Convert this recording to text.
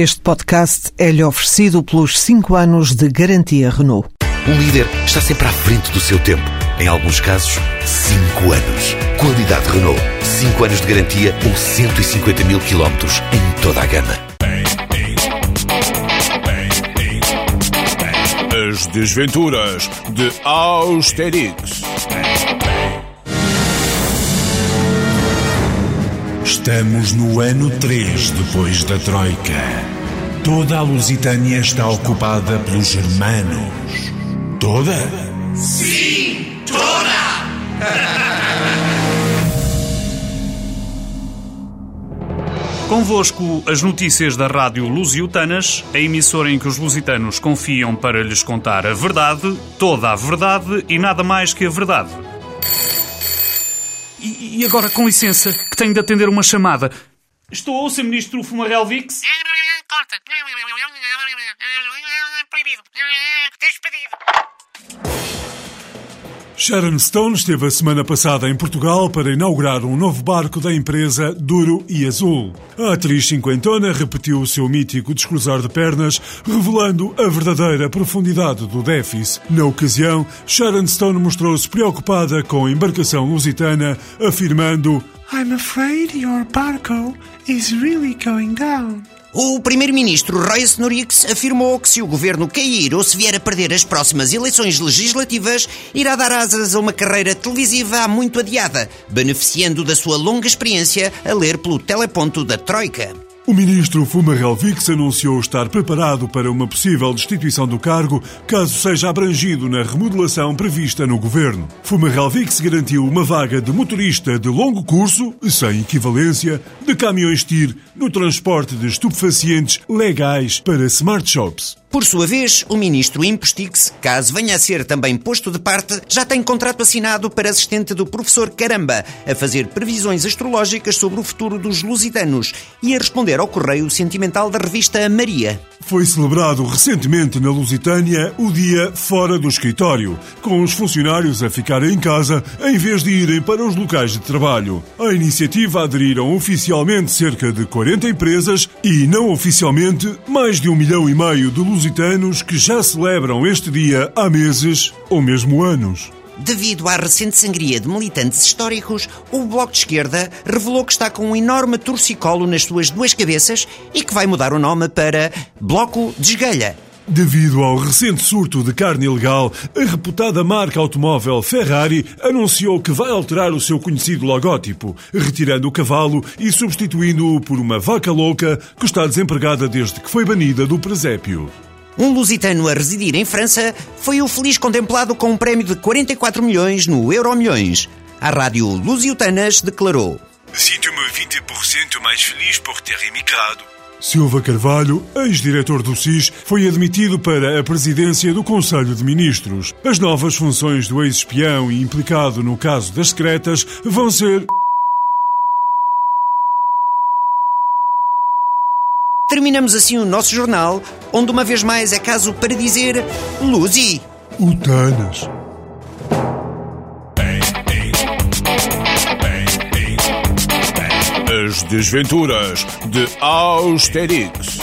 Este podcast é-lhe oferecido pelos 5 anos de garantia Renault. Um líder está sempre à frente do seu tempo. Em alguns casos, 5 anos. Qualidade Renault. 5 anos de garantia ou 150 mil quilómetros em toda a gama. As desventuras de Austerix. Estamos no ano 3 depois da Troika. Toda a Lusitânia está ocupada pelos germanos. Toda? Sim, toda! Convosco as notícias da Rádio Lusitanas, a emissora em que os lusitanos confiam para lhes contar a verdade, toda a verdade e nada mais que a verdade. E, e agora, com licença, que tenho de atender uma chamada. Estou, Sr. Ministro Fumarel Vix? Corta. Proibido. Despedido. Sharon Stone esteve a semana passada em Portugal para inaugurar um novo barco da empresa Duro e Azul. A atriz cinquentona repetiu o seu mítico descruzar de pernas, revelando a verdadeira profundidade do déficit. Na ocasião, Sharon Stone mostrou-se preocupada com a embarcação lusitana, afirmando I'm afraid your barco is really going down. O primeiro-ministro Roy Snorix afirmou que se o governo cair ou se vier a perder as próximas eleições legislativas, irá dar asas a uma carreira televisiva há muito adiada, beneficiando da sua longa experiência a ler pelo teleponto da Troika. O ministro Fumarel Vix anunciou estar preparado para uma possível destituição do cargo caso seja abrangido na remodelação prevista no governo. Fumarel Vix garantiu uma vaga de motorista de longo curso, sem equivalência, de caminhões TIR no transporte de estupefacientes legais para smart shops. Por sua vez, o ministro Impostix, caso venha a ser também posto de parte, já tem contrato assinado para assistente do professor Caramba, a fazer previsões astrológicas sobre o futuro dos lusitanos e a responder ao correio sentimental da revista Maria. Foi celebrado recentemente na Lusitânia o dia fora do escritório, com os funcionários a ficarem em casa em vez de irem para os locais de trabalho. À iniciativa aderiram oficialmente cerca de 40 empresas e, não oficialmente, mais de um milhão e meio de lusitanos que já celebram este dia há meses ou mesmo anos. Devido à recente sangria de militantes históricos, o Bloco de Esquerda revelou que está com um enorme torcicolo nas suas duas cabeças e que vai mudar o nome para Bloco de. Devido ao recente surto de carne ilegal, a reputada marca automóvel Ferrari anunciou que vai alterar o seu conhecido logótipo, retirando o cavalo e substituindo-o por uma vaca louca que está desempregada desde que foi banida do presépio. Um lusitano a residir em França foi o feliz contemplado com um prémio de 44 milhões no Euro Milhões. A rádio Lusitanas declarou: Sinto-me 20% mais feliz por ter emigrado. Silva Carvalho, ex-diretor do SIS, foi admitido para a presidência do Conselho de Ministros. As novas funções do ex-espião e implicado no caso das secretas vão ser Terminamos assim o nosso jornal, onde uma vez mais é caso para dizer Luzi. Utanas. As desventuras de Austerix.